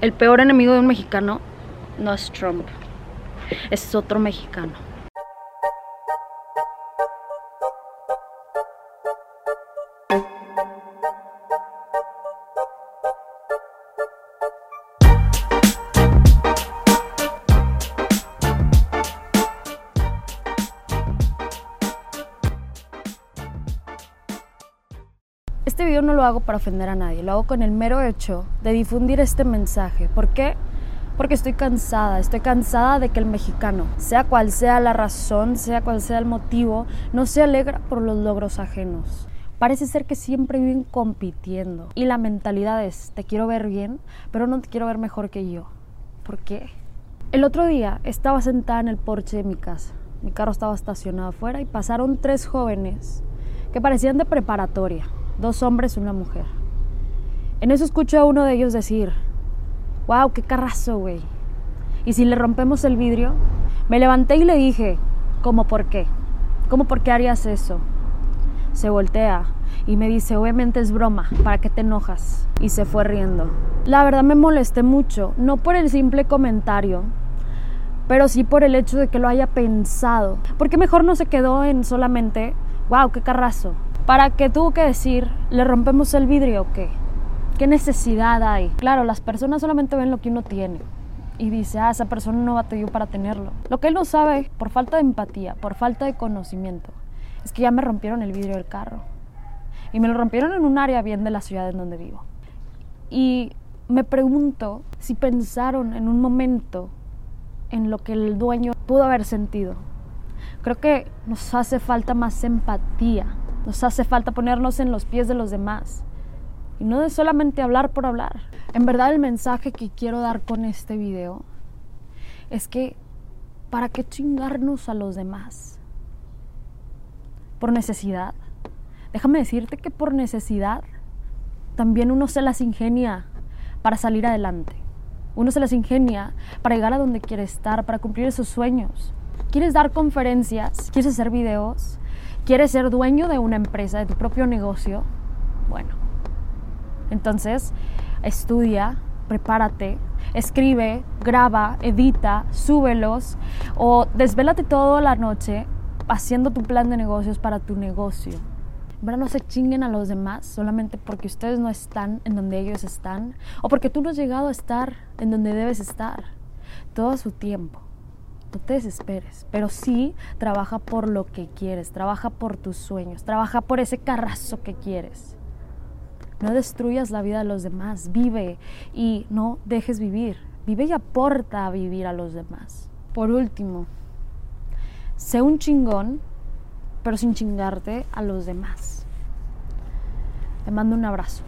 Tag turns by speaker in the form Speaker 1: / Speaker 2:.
Speaker 1: El peor enemigo de un mexicano no es Trump, es otro mexicano. Este video no lo hago para ofender a nadie, lo hago con el mero hecho de difundir este mensaje. ¿Por qué? Porque estoy cansada, estoy cansada de que el mexicano, sea cual sea la razón, sea cual sea el motivo, no se alegra por los logros ajenos. Parece ser que siempre viven compitiendo y la mentalidad es, te quiero ver bien, pero no te quiero ver mejor que yo. ¿Por qué? El otro día estaba sentada en el porche de mi casa. Mi carro estaba estacionado afuera y pasaron tres jóvenes que parecían de preparatoria dos hombres y una mujer. En eso escucho a uno de ellos decir, wow, qué carrazo, güey. Y si le rompemos el vidrio, me levanté y le dije, ¿cómo por qué? ¿Cómo por qué harías eso? Se voltea y me dice, obviamente es broma, ¿para qué te enojas? Y se fue riendo. La verdad me molesté mucho, no por el simple comentario, pero sí por el hecho de que lo haya pensado. Porque mejor no se quedó en solamente, wow, qué carrazo. ¿Para qué tuvo que decir, le rompemos el vidrio o qué? ¿Qué necesidad hay? Claro, las personas solamente ven lo que uno tiene y dice, ah, esa persona no batalló para tenerlo. Lo que él no sabe, por falta de empatía, por falta de conocimiento, es que ya me rompieron el vidrio del carro. Y me lo rompieron en un área bien de la ciudad en donde vivo. Y me pregunto si pensaron en un momento en lo que el dueño pudo haber sentido. Creo que nos hace falta más empatía nos hace falta ponernos en los pies de los demás. Y no de solamente hablar por hablar. En verdad el mensaje que quiero dar con este video es que ¿para qué chingarnos a los demás? ¿Por necesidad? Déjame decirte que por necesidad también uno se las ingenia para salir adelante. Uno se las ingenia para llegar a donde quiere estar, para cumplir esos sueños. ¿Quieres dar conferencias? ¿Quieres hacer videos? ¿Quieres ser dueño de una empresa, de tu propio negocio? Bueno, entonces estudia, prepárate, escribe, graba, edita, súbelos o desvélate toda la noche haciendo tu plan de negocios para tu negocio. ¿Verdad? No se chinguen a los demás solamente porque ustedes no están en donde ellos están o porque tú no has llegado a estar en donde debes estar. Todo su tiempo no te desesperes, pero sí trabaja por lo que quieres, trabaja por tus sueños, trabaja por ese carrazo que quieres. No destruyas la vida de los demás, vive y no dejes vivir. Vive y aporta a vivir a los demás. Por último, sé un chingón, pero sin chingarte a los demás. Te mando un abrazo.